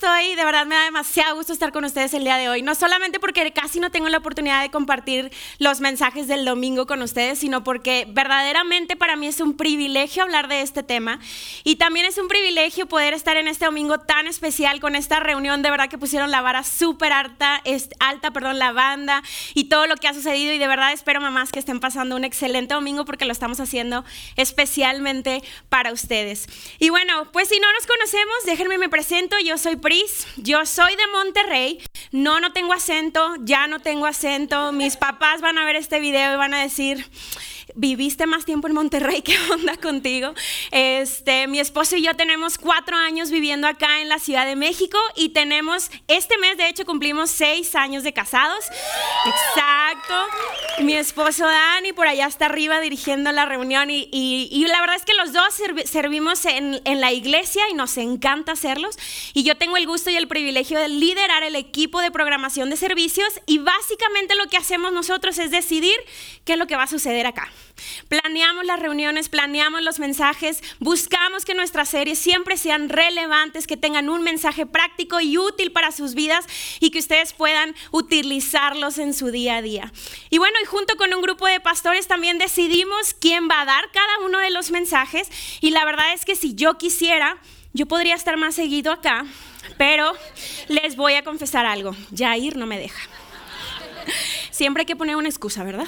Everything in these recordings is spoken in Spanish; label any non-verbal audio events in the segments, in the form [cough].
Estoy, de verdad me da demasiado gusto estar con ustedes el día de hoy. No solamente porque casi no tengo la oportunidad de compartir los mensajes del domingo con ustedes, sino porque verdaderamente para mí es un privilegio hablar de este tema. Y también es un privilegio poder estar en este domingo tan especial con esta reunión. De verdad que pusieron la vara súper alta, alta, perdón, la banda y todo lo que ha sucedido. Y de verdad espero, mamás, que estén pasando un excelente domingo porque lo estamos haciendo especialmente para ustedes. Y bueno, pues si no nos conocemos, déjenme me presento. Yo soy Yo soy de Monterrey, no, no tengo acento, ya no tengo acento, mis papás van a ver este video y van a decir, viviste más tiempo en Monterrey, [laughs] ¿qué onda contigo? Este, mi esposo y yo tenemos cuatro años viviendo acá en la Ciudad de México y tenemos, este mes de hecho cumplimos seis años de casados. Exacto. Mi esposo Dani por allá está arriba dirigiendo la reunión y, y, la verdad es que los dos servimos en, en la iglesia y nos encanta hacerlos. Y yo tengo el gusto y el privilegio de liderar el equipo de programación de servicios y básicamente lo que hacemos nosotros es decidir qué es lo que va a suceder acá. Planeamos las reuniones, planeamos los mensajes, buscamos que nuestras series siempre sean relevantes, que tengan un mensaje práctico y útil para sus vidas y que ustedes puedan utilizarlos en su día a día. Y bueno, y junto con un grupo de pastores también decidimos quién va a dar cada uno de los mensajes y la verdad es que si yo quisiera, yo podría estar más seguido acá, pero les voy a confesar algo, Jair no me deja. Siempre hay que poner una excusa, ¿verdad?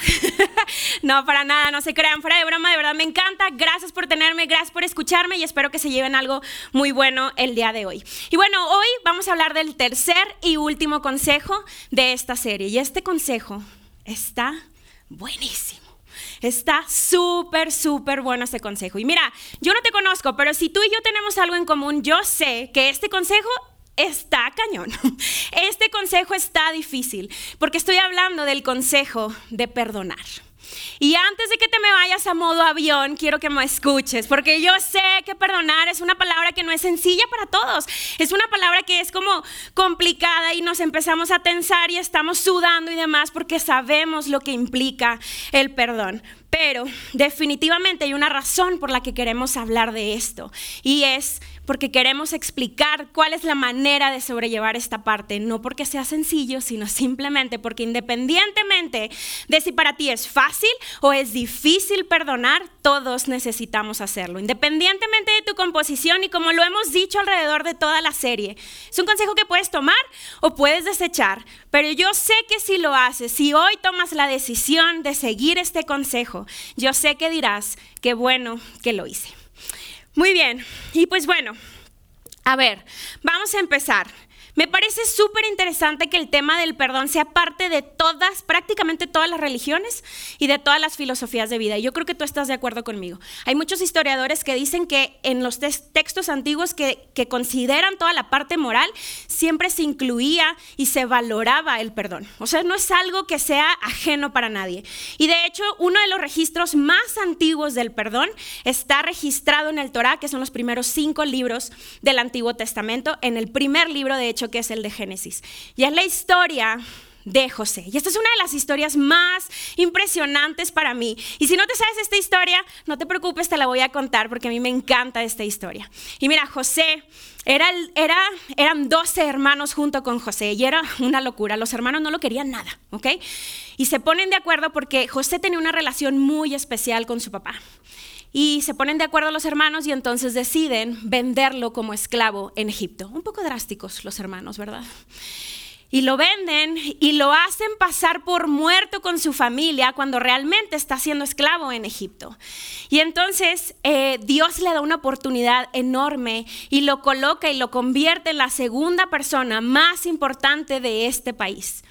[laughs] no, para nada, no se crean, fuera de broma, de verdad me encanta. Gracias por tenerme, gracias por escucharme y espero que se lleven algo muy bueno el día de hoy. Y bueno, hoy vamos a hablar del tercer y último consejo de esta serie. Y este consejo está buenísimo. Está súper, súper bueno este consejo. Y mira, yo no te conozco, pero si tú y yo tenemos algo en común, yo sé que este consejo está cañón. [laughs] Este consejo está difícil, porque estoy hablando del consejo de perdonar. Y antes de que te me vayas a modo avión, quiero que me escuches, porque yo sé que perdonar es una palabra que no es sencilla para todos. Es una palabra que es como complicada y nos empezamos a tensar y estamos sudando y demás porque sabemos lo que implica el perdón. Pero definitivamente hay una razón por la que queremos hablar de esto y es porque queremos explicar cuál es la manera de sobrellevar esta parte, no porque sea sencillo, sino simplemente porque independientemente de si para ti es fácil o es difícil perdonar, todos necesitamos hacerlo, independientemente de tu composición y como lo hemos dicho alrededor de toda la serie. Es un consejo que puedes tomar o puedes desechar, pero yo sé que si lo haces, si hoy tomas la decisión de seguir este consejo, yo sé que dirás, qué bueno que lo hice. Muy bien, y pues bueno, a ver, vamos a empezar. Me parece súper interesante que el tema del perdón sea parte de todas, prácticamente todas las religiones y de todas las filosofías de vida. Yo creo que tú estás de acuerdo conmigo. Hay muchos historiadores que dicen que en los textos antiguos que, que consideran toda la parte moral, siempre se incluía y se valoraba el perdón. O sea, no es algo que sea ajeno para nadie. Y de hecho, uno de los registros más antiguos del perdón está registrado en el Torá, que son los primeros cinco libros del Antiguo Testamento. En el primer libro, de hecho, que es el de Génesis. Y es la historia de José. Y esta es una de las historias más impresionantes para mí. Y si no te sabes esta historia, no te preocupes, te la voy a contar porque a mí me encanta esta historia. Y mira, José, era, era, eran 12 hermanos junto con José y era una locura. Los hermanos no lo querían nada, ¿ok? Y se ponen de acuerdo porque José tenía una relación muy especial con su papá. Y se ponen de acuerdo los hermanos y entonces deciden venderlo como esclavo en Egipto. Un poco drásticos los hermanos, ¿verdad? Y lo venden y lo hacen pasar por muerto con su familia cuando realmente está siendo esclavo en Egipto. Y entonces eh, Dios le da una oportunidad enorme y lo coloca y lo convierte en la segunda persona más importante de este país.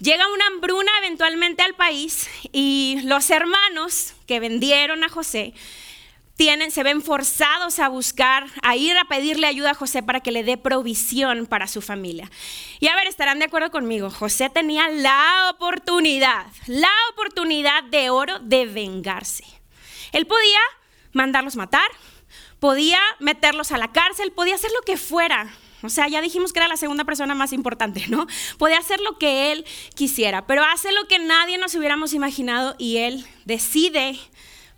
Llega una hambruna eventualmente al país y los hermanos que vendieron a José tienen, se ven forzados a buscar, a ir a pedirle ayuda a José para que le dé provisión para su familia. Y a ver, estarán de acuerdo conmigo, José tenía la oportunidad, la oportunidad de oro de vengarse. Él podía mandarlos matar, podía meterlos a la cárcel, podía hacer lo que fuera. O sea, ya dijimos que era la segunda persona más importante, ¿no? Podía hacer lo que él quisiera, pero hace lo que nadie nos hubiéramos imaginado y él decide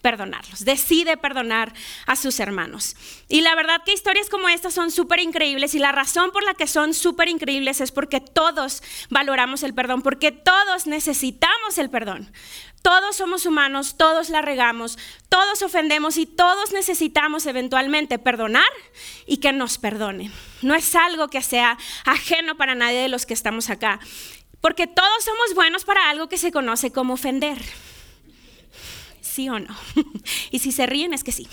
perdonarlos, decide perdonar a sus hermanos. Y la verdad que historias como estas son súper increíbles y la razón por la que son súper increíbles es porque todos valoramos el perdón, porque todos necesitamos el perdón. Todos somos humanos, todos la regamos, todos ofendemos y todos necesitamos eventualmente perdonar y que nos perdonen. No es algo que sea ajeno para nadie de los que estamos acá, porque todos somos buenos para algo que se conoce como ofender. ¿Sí o no? [laughs] y si se ríen es que sí.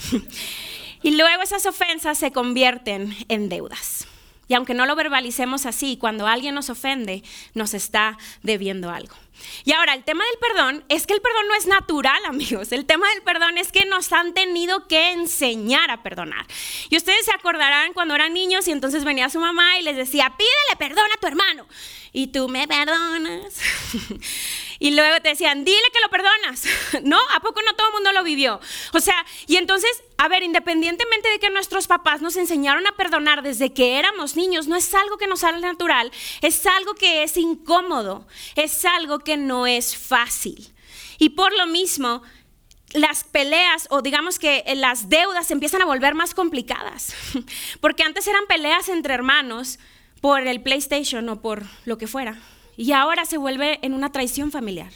y luego esas ofensas se convierten en deudas. Y aunque no lo verbalicemos así, cuando alguien nos ofende, nos está debiendo algo. Y ahora, el tema del perdón es que el perdón no es natural, [laughs] amigos. El tema del perdón es que nos han tenido que enseñar a perdonar. Y ustedes se acordarán cuando eran niños y entonces venía su mamá y les decía, pídele perdón a tu hermano. Y tú me perdonas. [laughs] y luego te decían, dile que lo perdonas. [laughs] ¿No? ¿A poco no todo el mundo lo vivió? O sea, y entonces, a ver, independientemente de que nuestros papás nos enseñaron a perdonar desde que éramos niños, no es algo que nos sale natural, es algo que es incómodo, es algo que no es fácil. Y por lo mismo, las peleas o digamos que las deudas empiezan a volver más complicadas. [laughs] Porque antes eran peleas entre hermanos por el PlayStation o por lo que fuera. Y ahora se vuelve en una traición familiar.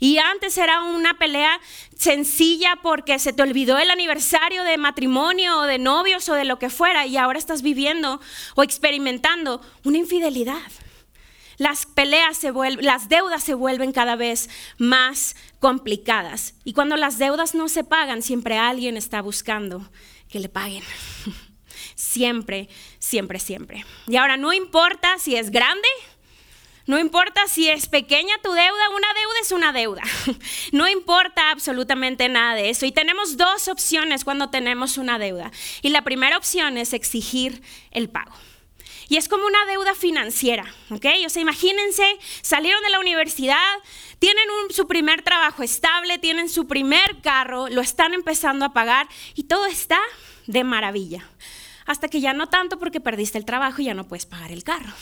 Y antes era una pelea sencilla porque se te olvidó el aniversario de matrimonio o de novios o de lo que fuera y ahora estás viviendo o experimentando una infidelidad las peleas se vuelven, las deudas se vuelven cada vez más complicadas. Y cuando las deudas no se pagan, siempre alguien está buscando que le paguen. [laughs] siempre, siempre, siempre. Y ahora no importa si es grande, no importa si es pequeña tu deuda, una deuda es una deuda. [laughs] No importa absolutamente nada de eso. Y tenemos dos opciones cuando tenemos una deuda. Y la primera opción es exigir el pago. Y es como una deuda financiera, ¿ok? O sea, imagínense, salieron de la universidad, tienen su primer trabajo estable, tienen su primer carro, lo están empezando a pagar y todo está de maravilla. Hasta que ya no tanto porque perdiste el trabajo y ya no puedes pagar el carro.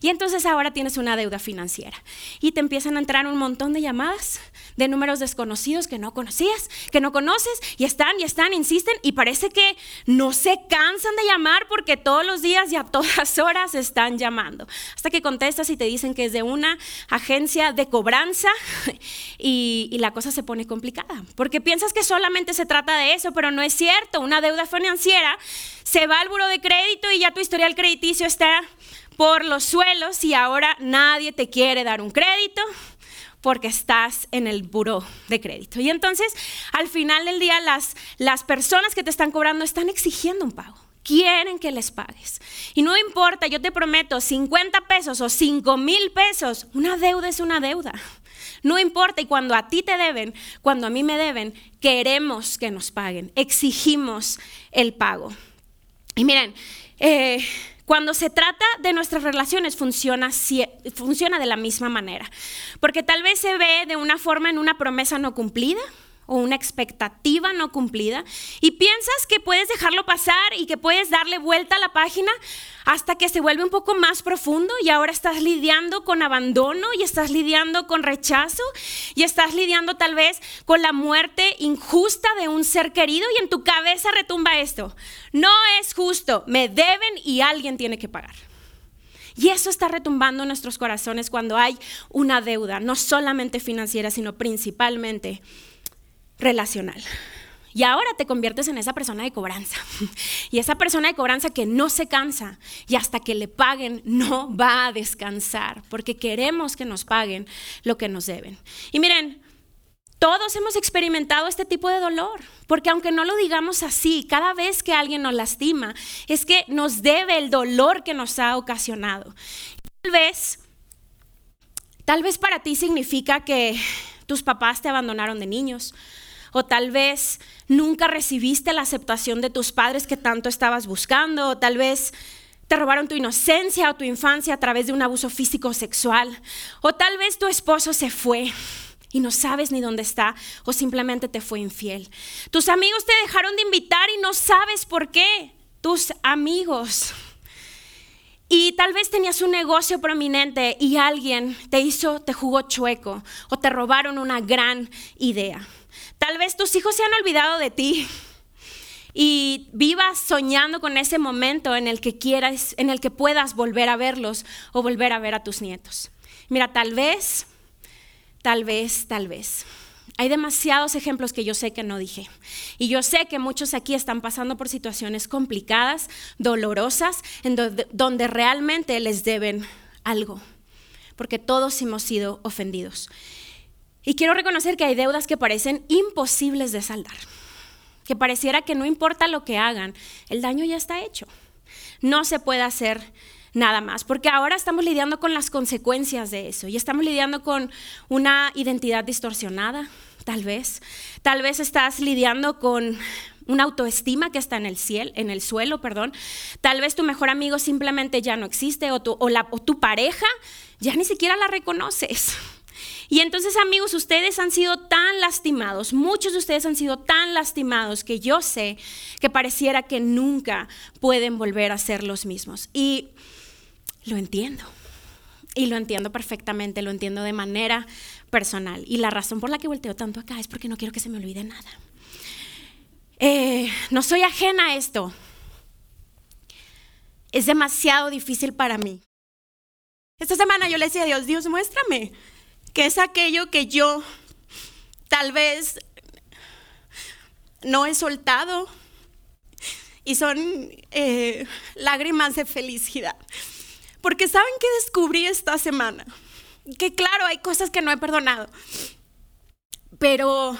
Y entonces ahora tienes una deuda financiera y te empiezan a entrar un montón de llamadas de números desconocidos que no conocías, que no conoces, y están y están, insisten, y parece que no se cansan de llamar porque todos los días y a todas horas están llamando. Hasta que contestas y te dicen que es de una agencia de cobranza y, y la cosa se pone complicada, porque piensas que solamente se trata de eso, pero no es cierto. Una deuda financiera se va al buro de crédito y ya tu historial crediticio está por los suelos y ahora nadie te quiere dar un crédito porque estás en el buro de crédito. Y entonces, al final del día, las, las personas que te están cobrando están exigiendo un pago. Quieren que les pagues. Y no importa, yo te prometo, 50 pesos o 5 mil pesos, una deuda es una deuda. No importa, y cuando a ti te deben, cuando a mí me deben, queremos que nos paguen, exigimos el pago. Y miren, eh, cuando se trata de nuestras relaciones funciona, funciona de la misma manera, porque tal vez se ve de una forma en una promesa no cumplida o una expectativa no cumplida y piensas que puedes dejarlo pasar y que puedes darle vuelta a la página hasta que se vuelve un poco más profundo y ahora estás lidiando con abandono y estás lidiando con rechazo y estás lidiando tal vez con la muerte injusta de un ser querido y en tu cabeza retumba esto. No es justo, me deben y alguien tiene que pagar. Y eso está retumbando en nuestros corazones cuando hay una deuda, no solamente financiera, sino principalmente relacional. Y ahora te conviertes en esa persona de cobranza. [laughs] Y esa persona de cobranza que no se cansa y hasta que le paguen no va a descansar, porque queremos que nos paguen lo que nos deben. Y miren, todos hemos experimentado este tipo de dolor, porque aunque no lo digamos así, cada vez que alguien nos lastima, es que nos debe el dolor que nos ha ocasionado. Tal vez, tal vez para ti significa que tus papás te abandonaron de niños, o tal vez nunca recibiste la aceptación de tus padres que tanto estabas buscando, o tal vez te robaron tu inocencia o tu infancia a través de un abuso físico o sexual, o tal vez tu esposo se fue y no sabes ni dónde está o simplemente te fue infiel. Tus amigos te dejaron de invitar y no sabes por qué. Tus amigos. Y tal vez tenías un negocio prominente y alguien te hizo, te jugó chueco o te robaron una gran idea. Tal vez tus hijos se han olvidado de ti y vivas soñando con ese momento en el que quieras, en el que puedas volver a verlos o volver a ver a tus nietos. Mira, tal vez, tal vez, tal vez. Hay demasiados ejemplos que yo sé que no dije. Y yo sé que muchos aquí están pasando por situaciones complicadas, dolorosas, en donde, realmente les deben algo. Porque todos hemos sido ofendidos. Y quiero reconocer que hay deudas que parecen imposibles de saldar. Que pareciera que no importa lo que hagan, el daño ya está hecho. No se puede hacer nada más, porque ahora estamos lidiando con las consecuencias de eso y estamos lidiando con una identidad distorsionada, tal vez. Tal vez estás lidiando con una autoestima que está en el cielo, en el suelo, perdón. Tal vez tu mejor amigo simplemente ya no existe o tu, o tu pareja ya ni siquiera la reconoces. Y entonces amigos, ustedes han sido tan lastimados, muchos de ustedes han sido tan lastimados que yo sé que pareciera que nunca pueden volver a ser los mismos. Y lo entiendo. Y lo entiendo perfectamente, lo entiendo de manera personal. Y la razón por la que volteo tanto acá es porque no quiero que se me olvide nada. Eh, no soy ajena a esto. Es demasiado difícil para mí. Esta semana yo le decía a Dios, Dios, muéstrame qué es aquello que yo tal vez no he soltado y son eh, lágrimas de felicidad. Porque ¿saben qué descubrí esta semana? Que claro, hay cosas que no he perdonado. Pero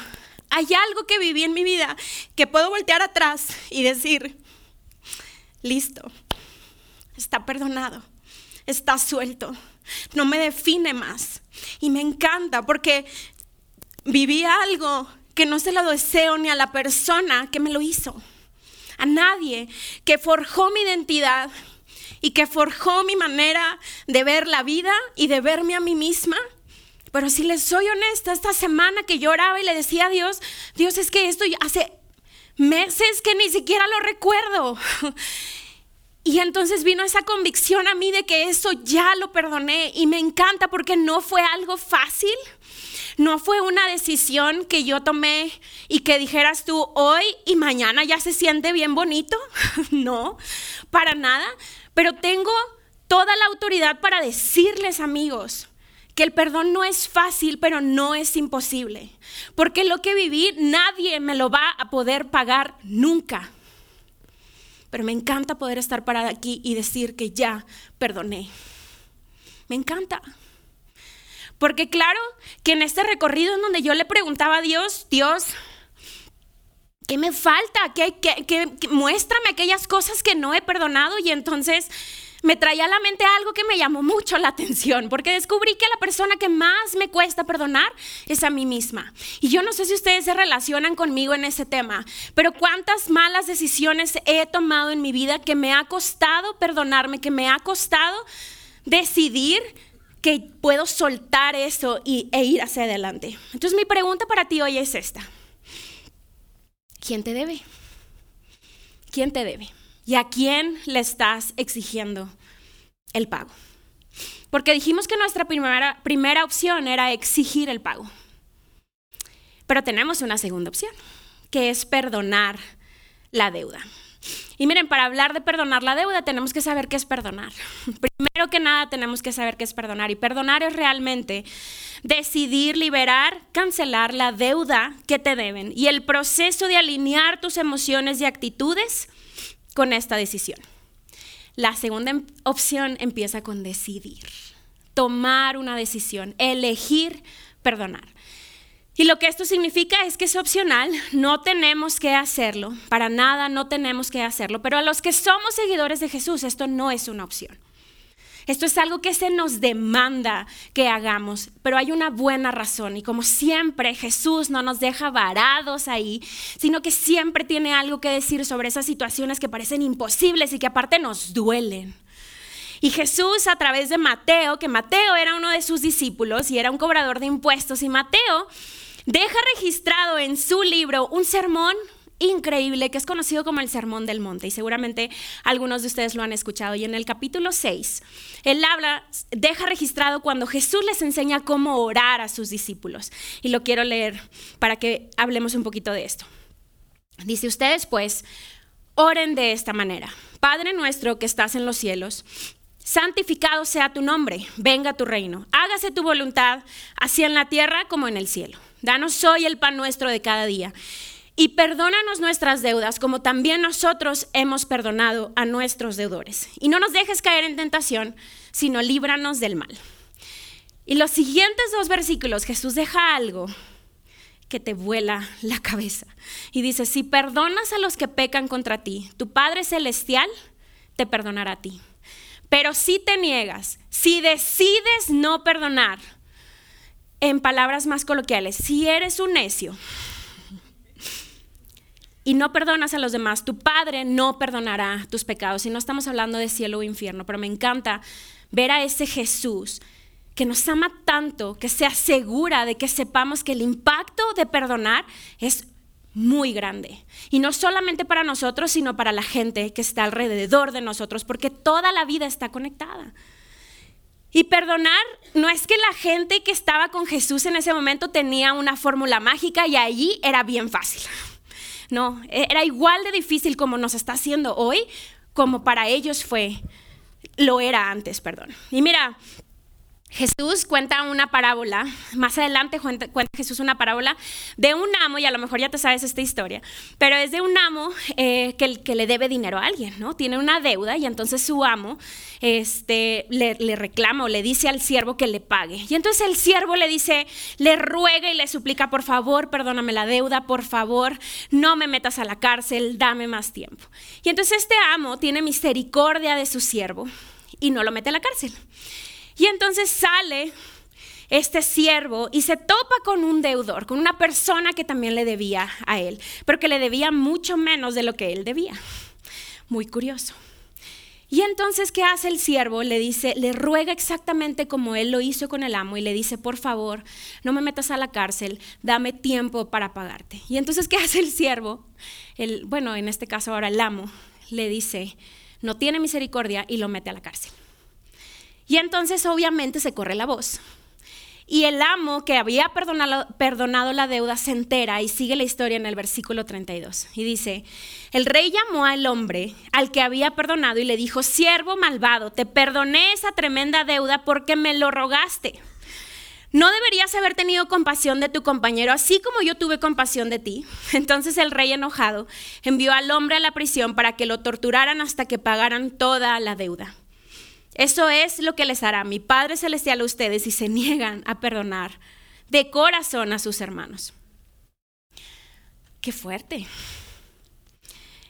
hay algo que viví en mi vida que puedo voltear atrás y decir, listo, está perdonado, está suelto, no me define más. Y me encanta porque viví algo que no se lo deseo ni a la persona que me lo hizo, a nadie, que forjó mi identidad y que forjó mi manera de ver la vida y de verme a mí misma. Pero si les soy honesta, esta semana que lloraba y le decía a Dios, Dios es que esto hace meses que ni siquiera lo recuerdo. Y entonces vino esa convicción a mí de que eso ya lo perdoné y me encanta porque no fue algo fácil. No fue una decisión que yo tomé y que dijeras tú hoy y mañana ya se siente bien bonito. [laughs] no, para nada. Pero tengo toda la autoridad para decirles, amigos, que el perdón no es fácil, pero no es imposible. Porque lo que viví nadie me lo va a poder pagar nunca. Pero me encanta poder estar parada aquí y decir que ya perdoné. Me encanta. Porque claro que en este recorrido en donde yo le preguntaba a Dios, Dios, ¿qué me falta? ¿Qué, muéstrame aquellas cosas que no he perdonado y entonces me traía a la mente algo que me llamó mucho la atención, porque descubrí que la persona que más me cuesta perdonar es a mí misma. Y yo no sé si ustedes se relacionan conmigo en ese tema, pero cuántas malas decisiones he tomado en mi vida que me ha costado perdonarme, que me ha costado decidir que puedo soltar eso y, e ir hacia adelante. Entonces mi pregunta para ti hoy es esta. ¿quién te debe? ¿Quién te debe? ¿Y a quién le estás exigiendo el pago? Porque dijimos que nuestra primera, primera opción era exigir el pago. Pero tenemos una segunda opción, que es perdonar la deuda. Y miren, para hablar de perdonar la deuda tenemos que saber qué es perdonar. [laughs] Primero que nada tenemos que saber qué es perdonar. Y perdonar es realmente decidir liberar, cancelar la deuda que te deben y el proceso de alinear tus emociones y actitudes con esta decisión. La segunda em, opción empieza con decidir, tomar una decisión, elegir perdonar. Y lo que esto significa es que es opcional, no tenemos que hacerlo, para nada no tenemos que hacerlo, pero a los que somos seguidores de Jesús esto no es una opción. Esto es algo que se nos demanda que hagamos, pero hay una buena razón y como siempre Jesús no nos deja varados ahí, sino que siempre tiene algo que decir sobre esas situaciones que parecen imposibles y que aparte nos duelen. Y Jesús a través de Mateo, que Mateo era uno de sus discípulos y era un cobrador de impuestos, y Mateo deja registrado en su libro un sermón increíble que es conocido como el Sermón del Monte y seguramente algunos de ustedes lo han escuchado. Y en el capítulo 6, él habla, deja registrado cuando Jesús les enseña cómo orar a sus discípulos. Y lo quiero leer para que hablemos un poquito de esto. Dice ustedes pues, oren de esta manera. Padre nuestro que estás en los cielos, santificado sea tu nombre, venga tu reino, hágase tu voluntad, así en la tierra como en el cielo. Danos hoy el pan nuestro de cada día y perdónanos nuestras deudas como también nosotros hemos perdonado a nuestros deudores. Y no nos dejes caer en tentación, sino líbranos del mal. Y los siguientes dos versículos Jesús deja algo que te vuela la cabeza. Y dice, si perdonas a los que pecan contra ti, tu Padre Celestial te perdonará a ti. Pero si te niegas, si decides no perdonar, en palabras más coloquiales, si eres un necio, y no perdonas a los demás, tu Padre no perdonará tus pecados. Y no estamos hablando de cielo o infierno, pero me encanta ver a ese Jesús que nos ama tanto, que se asegura de que sepamos que el impacto de perdonar es muy grande. Y no solamente para nosotros, sino para la gente que está alrededor de nosotros, porque toda la vida está conectada. Y perdonar no es que la gente que estaba con Jesús en ese momento tenía una fórmula mágica y allí era bien fácil. No, e-, era igual de difícil como nos está haciendo hoy, como para ellos fue, lo era antes, perdón. Y mira, Jesús cuenta una parábola, más adelante cuenta, Jesús una parábola de un amo, y a lo mejor ya te sabes esta historia, pero es de un amo eh, que, le debe dinero a alguien, ¿no? Tiene una deuda y entonces su amo este, le, le, reclama o le dice al siervo que le pague. Y entonces el siervo le dice, le ruega y le suplica, por favor, perdóname la deuda, por favor, no me metas a la cárcel, dame más tiempo. Y entonces este amo tiene misericordia de su siervo y no lo mete a la cárcel. Y entonces sale este siervo y se topa con un deudor, con una persona que también le debía a él, pero que le debía mucho menos de lo que él debía. Muy curioso. Y entonces, ¿qué hace el siervo? Le dice, le ruega exactamente como él lo hizo con el amo y le dice, por favor, no me metas a la cárcel, dame tiempo para pagarte. Y entonces, ¿qué [laughs] hace el siervo? Bueno, en este caso ahora el amo le dice, no tiene misericordia y lo mete a la cárcel. Y entonces obviamente se corre la voz. Y el amo que había perdonado, la deuda se entera y sigue la historia en el versículo 32. Y dice, el rey llamó al hombre al que había perdonado y le dijo, siervo malvado, te perdoné esa tremenda deuda porque me lo rogaste. ¿No deberías haber tenido compasión de tu compañero así como yo tuve compasión de ti? [laughs] Entonces el rey enojado envió al hombre a la prisión para que lo torturaran hasta que pagaran toda la deuda. Eso es lo que les hará mi Padre Celestial a ustedes si se niegan a perdonar de corazón a sus hermanos. Qué fuerte.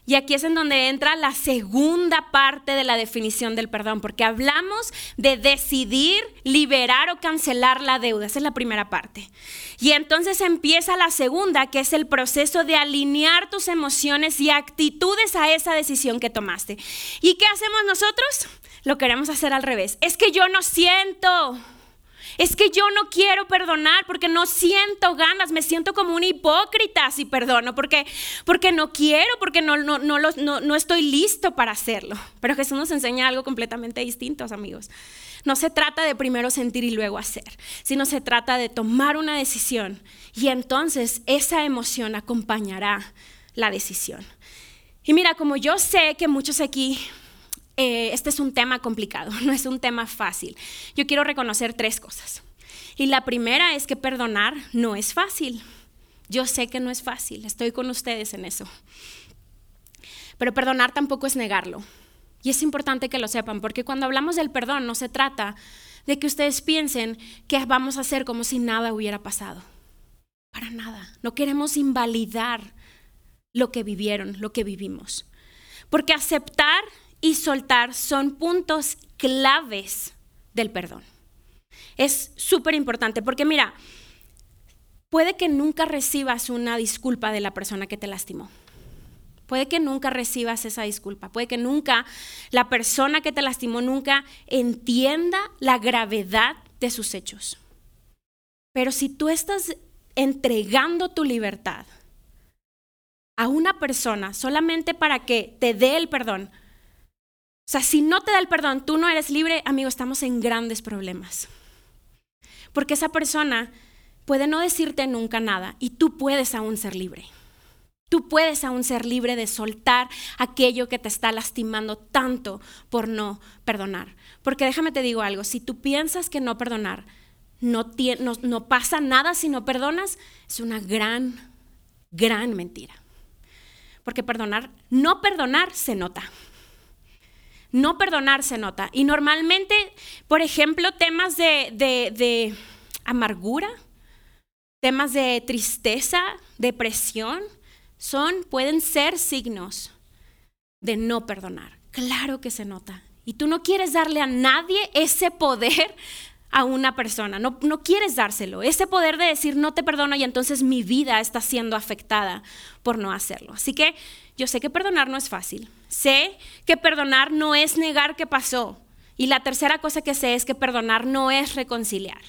Y aquí es en donde entra la segunda parte de la definición del perdón, porque hablamos de decidir, liberar o cancelar la deuda. Esa es la primera parte. Y entonces empieza la segunda, que es el proceso de alinear tus emociones y actitudes a esa decisión que tomaste. ¿Y qué hacemos nosotros? Lo queremos hacer al revés. Es que yo no siento. Es que yo no quiero perdonar porque no siento ganas, me siento como una hipócrita si perdono, porque, porque no quiero, porque no, no, no, no, estoy listo para hacerlo. Pero Jesús nos enseña algo completamente distinto, amigos. No se trata de primero sentir y luego hacer, sino se trata de tomar una decisión y entonces esa emoción acompañará la decisión. Y mira, como yo sé que muchos aquí eh, este es un tema complicado, [laughs] no es un tema fácil. Yo quiero reconocer tres cosas. Y la primera es que perdonar no es fácil. Yo sé que no es fácil, estoy con ustedes en eso. Pero perdonar tampoco es negarlo. Y es importante que lo sepan, porque cuando hablamos del perdón no se trata de que ustedes piensen que vamos a hacer como si nada hubiera pasado. Para nada. No queremos invalidar lo que vivieron, lo que vivimos. Porque aceptar y soltar son puntos claves del perdón. Es súper importante porque mira, puede que nunca recibas una disculpa de la persona que te lastimó. Puede que nunca recibas esa disculpa, puede que nunca la persona que te lastimó nunca entienda la gravedad de sus hechos. Pero si tú estás entregando tu libertad a una persona solamente para que te dé el perdón, o sea, si no te da el perdón, tú no eres libre, amigo, estamos en grandes problemas. Porque esa persona puede no decirte nunca nada y tú puedes aún ser libre. Tú puedes aún ser libre de soltar aquello que te está lastimando tanto por no perdonar. Porque déjame te digo algo, si tú piensas que no perdonar no, no, pasa nada si no perdonas, es una gran, gran mentira. Porque perdonar, no perdonar se nota. No perdonar se nota. Y normalmente, por ejemplo, temas de, amargura, temas de tristeza, depresión, son, pueden ser signos de no perdonar. Claro que se nota. Y tú no quieres darle a nadie ese poder a una persona, no, no quieres dárselo, ese poder de decir no te perdono y entonces mi vida está siendo afectada por no hacerlo. Así que yo sé que perdonar no es fácil, sé que perdonar no es negar que pasó y la tercera cosa que sé es que perdonar no es reconciliar.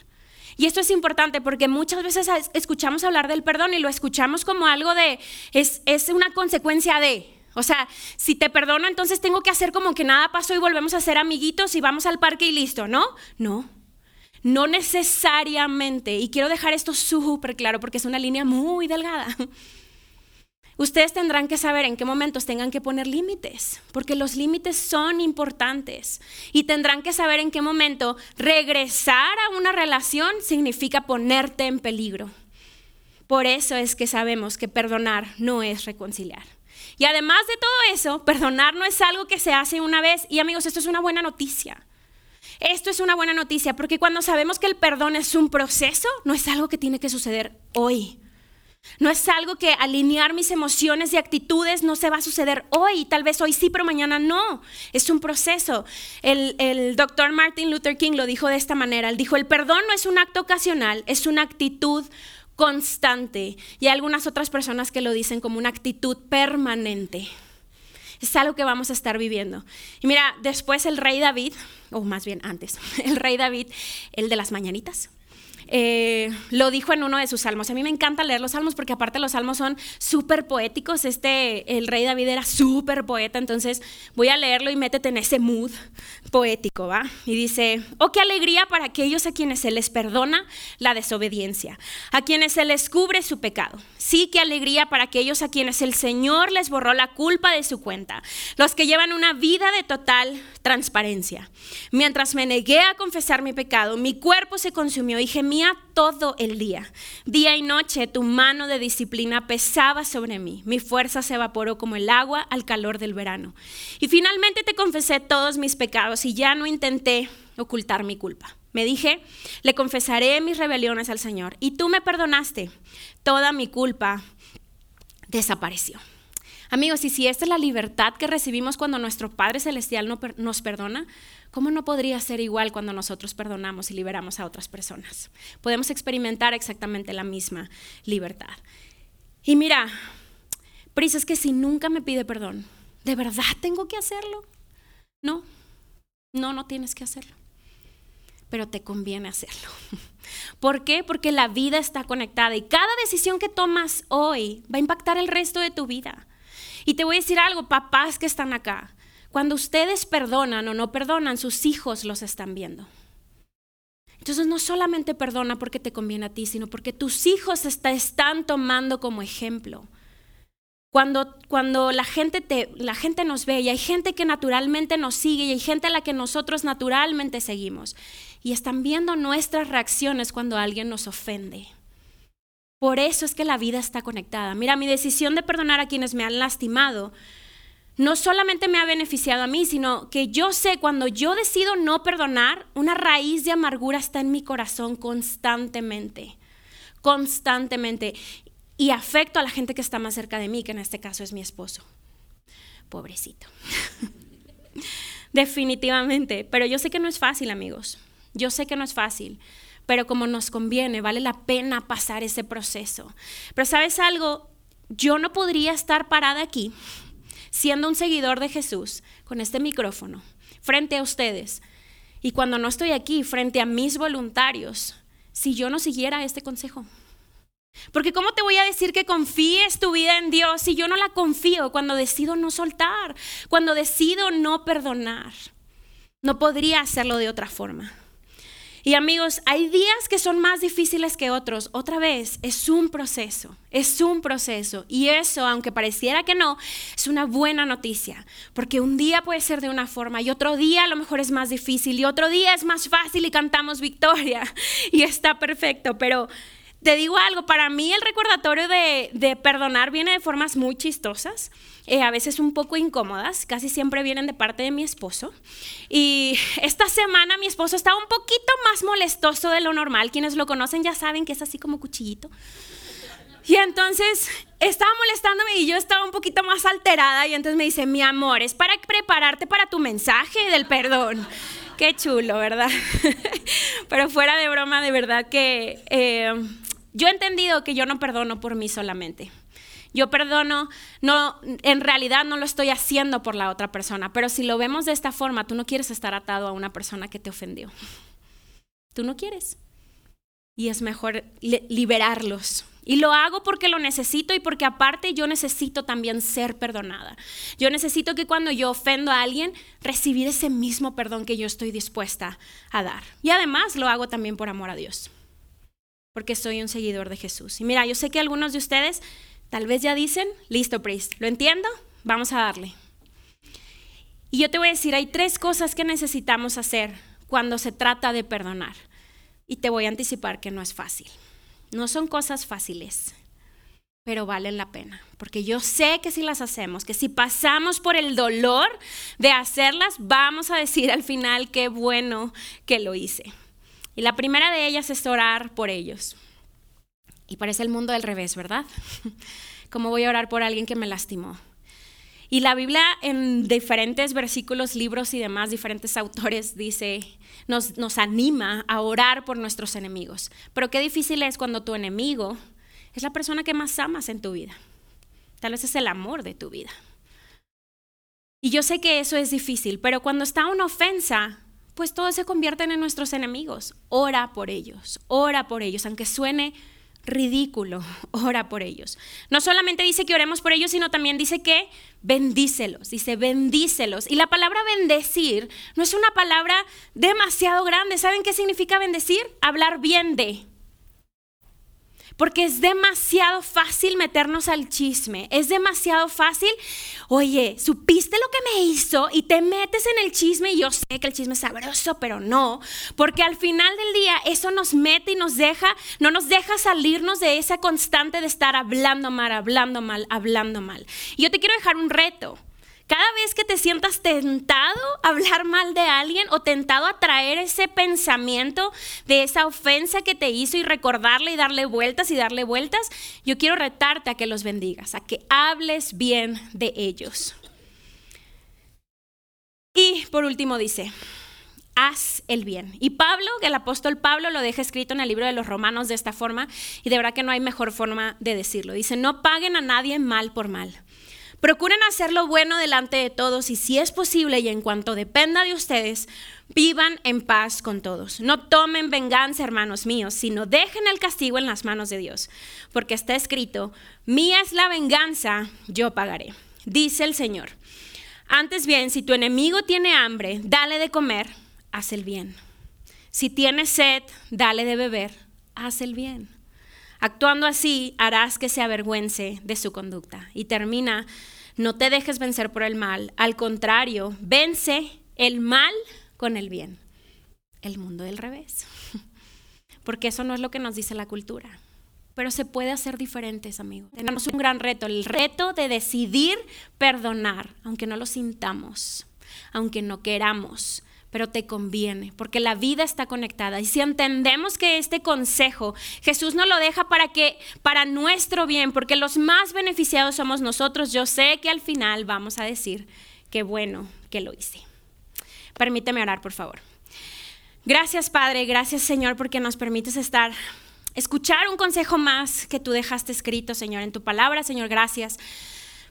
Y esto es importante porque muchas veces escuchamos hablar del perdón y lo escuchamos como algo de, es, es una consecuencia de, o sea, si te perdono, entonces tengo que hacer como que nada pasó y volvemos a ser amiguitos y vamos al parque y listo, ¿no? No. No necesariamente. Y quiero dejar esto súper claro porque es una línea muy delgada. Ustedes tendrán que saber en qué momentos tengan que poner límites, porque los límites son importantes. Y tendrán que saber en qué momento regresar a una relación significa ponerte en peligro. Por eso es que sabemos que perdonar no es reconciliar. Y además de todo eso, perdonar no es algo que se hace una vez. Y amigos, esto es una buena noticia. Esto es una buena noticia porque cuando sabemos que el perdón es un proceso, no es algo que tiene que suceder hoy. No es algo que alinear mis emociones y actitudes no se va a suceder hoy, tal vez hoy sí, pero mañana no. Es un proceso. El, el doctor Martin Luther King lo dijo de esta manera. Él dijo, el perdón no es un acto ocasional, es una actitud constante. Y hay algunas otras personas que lo dicen como una actitud permanente. Es algo que vamos a estar viviendo. Y mira, después el rey David, o más bien antes, [laughs] el rey David, el de las mañanitas, eh, lo dijo en uno de sus salmos. A mí me encanta leer los salmos porque aparte los salmos son súper poéticos. Este, el rey David era súper poeta, entonces voy a leerlo y métete en ese mood poético, ¿va? Y dice, oh, qué alegría para aquellos a quienes se les perdona la desobediencia, a quienes se les cubre su pecado. Sí, qué alegría para aquellos a quienes el Señor les borró la culpa de su cuenta, los que llevan una vida de total transparencia. Mientras me negué a confesar mi pecado, mi cuerpo se consumió y gemí todo el día. Día y noche tu mano de disciplina pesaba sobre mí. Mi fuerza se evaporó como el agua al calor del verano. Y finalmente te confesé todos mis pecados y ya no intenté ocultar mi culpa. Me dije, le confesaré mis rebeliones al Señor y tú me perdonaste. Toda mi culpa desapareció. Amigos, y si esta es la libertad que recibimos cuando nuestro Padre Celestial nos perdona, ¿cómo no podría ser igual cuando nosotros perdonamos y liberamos a otras personas? Podemos experimentar exactamente la misma libertad. Y mira, Prisa, es que si nunca me pide perdón, ¿de verdad tengo que hacerlo? No, no, no tienes que hacerlo. Pero te conviene hacerlo. [laughs] ¿Por qué? Porque la vida está conectada y cada decisión que tomas hoy va a impactar el resto de tu vida. Y te voy a decir algo, papás que están acá. Cuando ustedes perdonan o no perdonan, sus hijos los están viendo. Entonces no solamente perdona porque te conviene a ti, sino porque tus hijos están tomando como ejemplo. Cuando, cuando la, gente te, la gente nos ve y hay gente que naturalmente nos sigue y hay gente a la que nosotros naturalmente seguimos y están viendo nuestras reacciones cuando alguien nos ofende. Por eso es que la vida está conectada. Mira, mi decisión de perdonar a quienes me han lastimado no solamente me ha beneficiado a mí, sino que yo sé cuando yo decido no perdonar, una raíz de amargura está en mi corazón constantemente, constantemente. Y afecto a la gente que está más cerca de mí, que en este caso es mi esposo. Pobrecito. [laughs] Definitivamente. Pero yo sé que no es fácil, amigos. Yo sé que no es fácil. Pero como nos conviene, vale la pena pasar ese proceso. Pero sabes algo, yo no podría estar parada aquí siendo un seguidor de Jesús con este micrófono frente a ustedes y cuando no estoy aquí frente a mis voluntarios si yo no siguiera este consejo. Porque ¿cómo te voy a decir que confíes tu vida en Dios si yo no la confío cuando decido no soltar, cuando decido no perdonar? No podría hacerlo de otra forma. Y amigos, hay días que son más difíciles que otros. Otra vez, es un proceso, es un proceso. Y eso, aunque pareciera que no, es una buena noticia. Porque un día puede ser de una forma y otro día a lo mejor es más difícil y otro día es más fácil y cantamos victoria. [laughs] Y está perfecto, pero te digo algo, para mí el recordatorio de, perdonar viene de formas muy chistosas, eh, a veces un poco incómodas, casi siempre vienen de parte de mi esposo. Y [laughs] esta semana mi esposo estaba un poquito más molestoso de lo normal, quienes lo conocen ya saben que es así como cuchillito. Y entonces estaba molestándome y yo estaba un poquito más alterada y entonces me dice, mi amor, es para prepararte para tu mensaje del perdón. Qué chulo, ¿verdad? [laughs] Pero fuera de broma, de verdad que eh, yo he entendido que yo no perdono por mí solamente. Yo perdono, no, en realidad no lo estoy haciendo por la otra persona, pero si lo vemos de esta forma, tú no quieres estar atado a una persona que te ofendió. Tú no quieres. Y es mejor liberarlos. Y lo hago porque lo necesito y porque aparte yo necesito también ser perdonada. Yo necesito que cuando yo ofendo a alguien, recibir ese mismo perdón que yo estoy dispuesta a dar. Y además lo hago también por amor a Dios porque soy un seguidor de Jesús. Y mira, yo sé que algunos de ustedes tal vez ya dicen, listo, Priest, lo entiendo, vamos a darle. Y yo te voy a decir, hay tres cosas que necesitamos hacer cuando se trata de perdonar. Y te voy a anticipar que no es fácil. No son cosas fáciles, pero valen la pena. Porque yo sé que si las hacemos, que si pasamos por el dolor de hacerlas, vamos a decir al final qué bueno que lo hice. Y la primera de ellas es orar por ellos. Y parece el mundo del revés, ¿verdad? [laughs] ¿Cómo voy a orar por alguien que me lastimó? Y la Biblia en diferentes versículos, libros y demás, diferentes autores dice, nos, nos anima a orar por nuestros enemigos. Pero qué difícil es cuando tu enemigo es la persona que más amas en tu vida. Tal vez es el amor de tu vida. Y yo sé que eso es difícil, pero cuando está una ofensa, pues todos se convierten en nuestros enemigos. Ora por ellos, ora por ellos, aunque suene ridículo, [laughs] ora por ellos. No solamente dice que oremos por ellos, sino también dice que bendícelos, dice bendícelos. Y la palabra bendecir no es una palabra demasiado grande. ¿Saben qué significa bendecir? Hablar bien de porque es demasiado fácil meternos al chisme, es demasiado fácil, oye, supiste lo que me hizo y te metes en el chisme y yo sé que el chisme es sabroso, pero no, porque al final del día eso nos mete y nos deja, no nos deja salirnos de esa constante de estar hablando mal, hablando mal, hablando mal. Y yo te quiero dejar un reto. Cada vez que te sientas tentado a hablar mal de alguien o tentado a traer ese pensamiento de esa ofensa que te hizo y recordarle y darle vueltas y darle vueltas, yo quiero retarte a que los bendigas, a que hables bien de ellos. Y por último dice, haz el bien. Y Pablo, el apóstol Pablo, lo deja escrito en el libro de los Romanos de esta forma, y de verdad que no hay mejor forma de decirlo. Dice, no paguen a nadie mal por mal. Procuren hacer lo bueno delante de todos y si es posible y en cuanto dependa de ustedes, vivan en paz con todos. No tomen venganza, hermanos míos, sino dejen el castigo en las manos de Dios, porque está escrito, mía es la venganza, yo pagaré, dice el Señor. Antes bien, si tu enemigo tiene hambre, dale de comer, haz el bien. Si tiene sed, dale de beber, haz el bien. Actuando así, harás que se avergüence de su conducta. Y termina, no te dejes vencer por el mal, al contrario, vence el mal con el bien. El mundo del revés. [laughs] Porque eso no es lo que nos dice la cultura. Pero se puede hacer diferentes, amigos. Tenemos un gran reto, el reto de decidir perdonar, aunque no lo sintamos, aunque no queramos, pero te conviene, porque la vida está conectada. Y si entendemos que este consejo Jesús nos lo deja para que para nuestro bien, porque los más beneficiados somos nosotros, yo sé que al final vamos a decir qué bueno que lo hice. Permíteme orar, por favor. Gracias, Padre, gracias, Señor, porque nos permites estar, escuchar un consejo más que tú dejaste escrito, Señor, en tu palabra, Señor, gracias.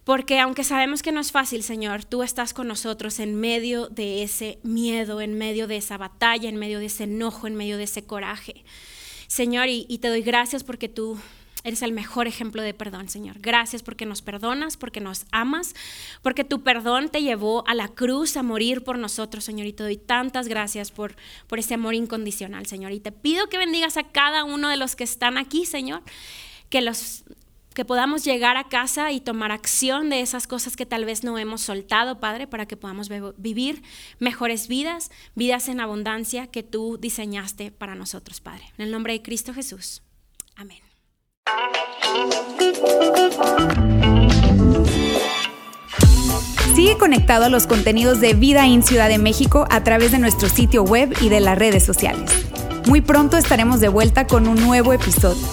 Porque aunque sabemos que no es fácil, Señor, tú estás con nosotros en medio de ese miedo, en medio de esa batalla, en medio de ese enojo, en medio de ese coraje. Señor, y, te doy gracias porque tú Eres el mejor ejemplo de perdón, Señor. Gracias porque nos perdonas, porque nos amas, porque tu perdón te llevó a la cruz a morir por nosotros, Señor. Y te doy tantas gracias por, por ese amor incondicional, Señor. Y te pido que bendigas a cada uno de los que están aquí, Señor. Que los que podamos llegar a casa y tomar acción de esas cosas que tal vez no hemos soltado, Padre, para que podamos vivir mejores vidas, vidas en abundancia que tú diseñaste para nosotros, Padre. En el nombre de Cristo Jesús. Amén. Sigue conectado a los contenidos de Vida en Ciudad de México a través de nuestro sitio web y de las redes sociales. Muy pronto estaremos de vuelta con un nuevo episodio.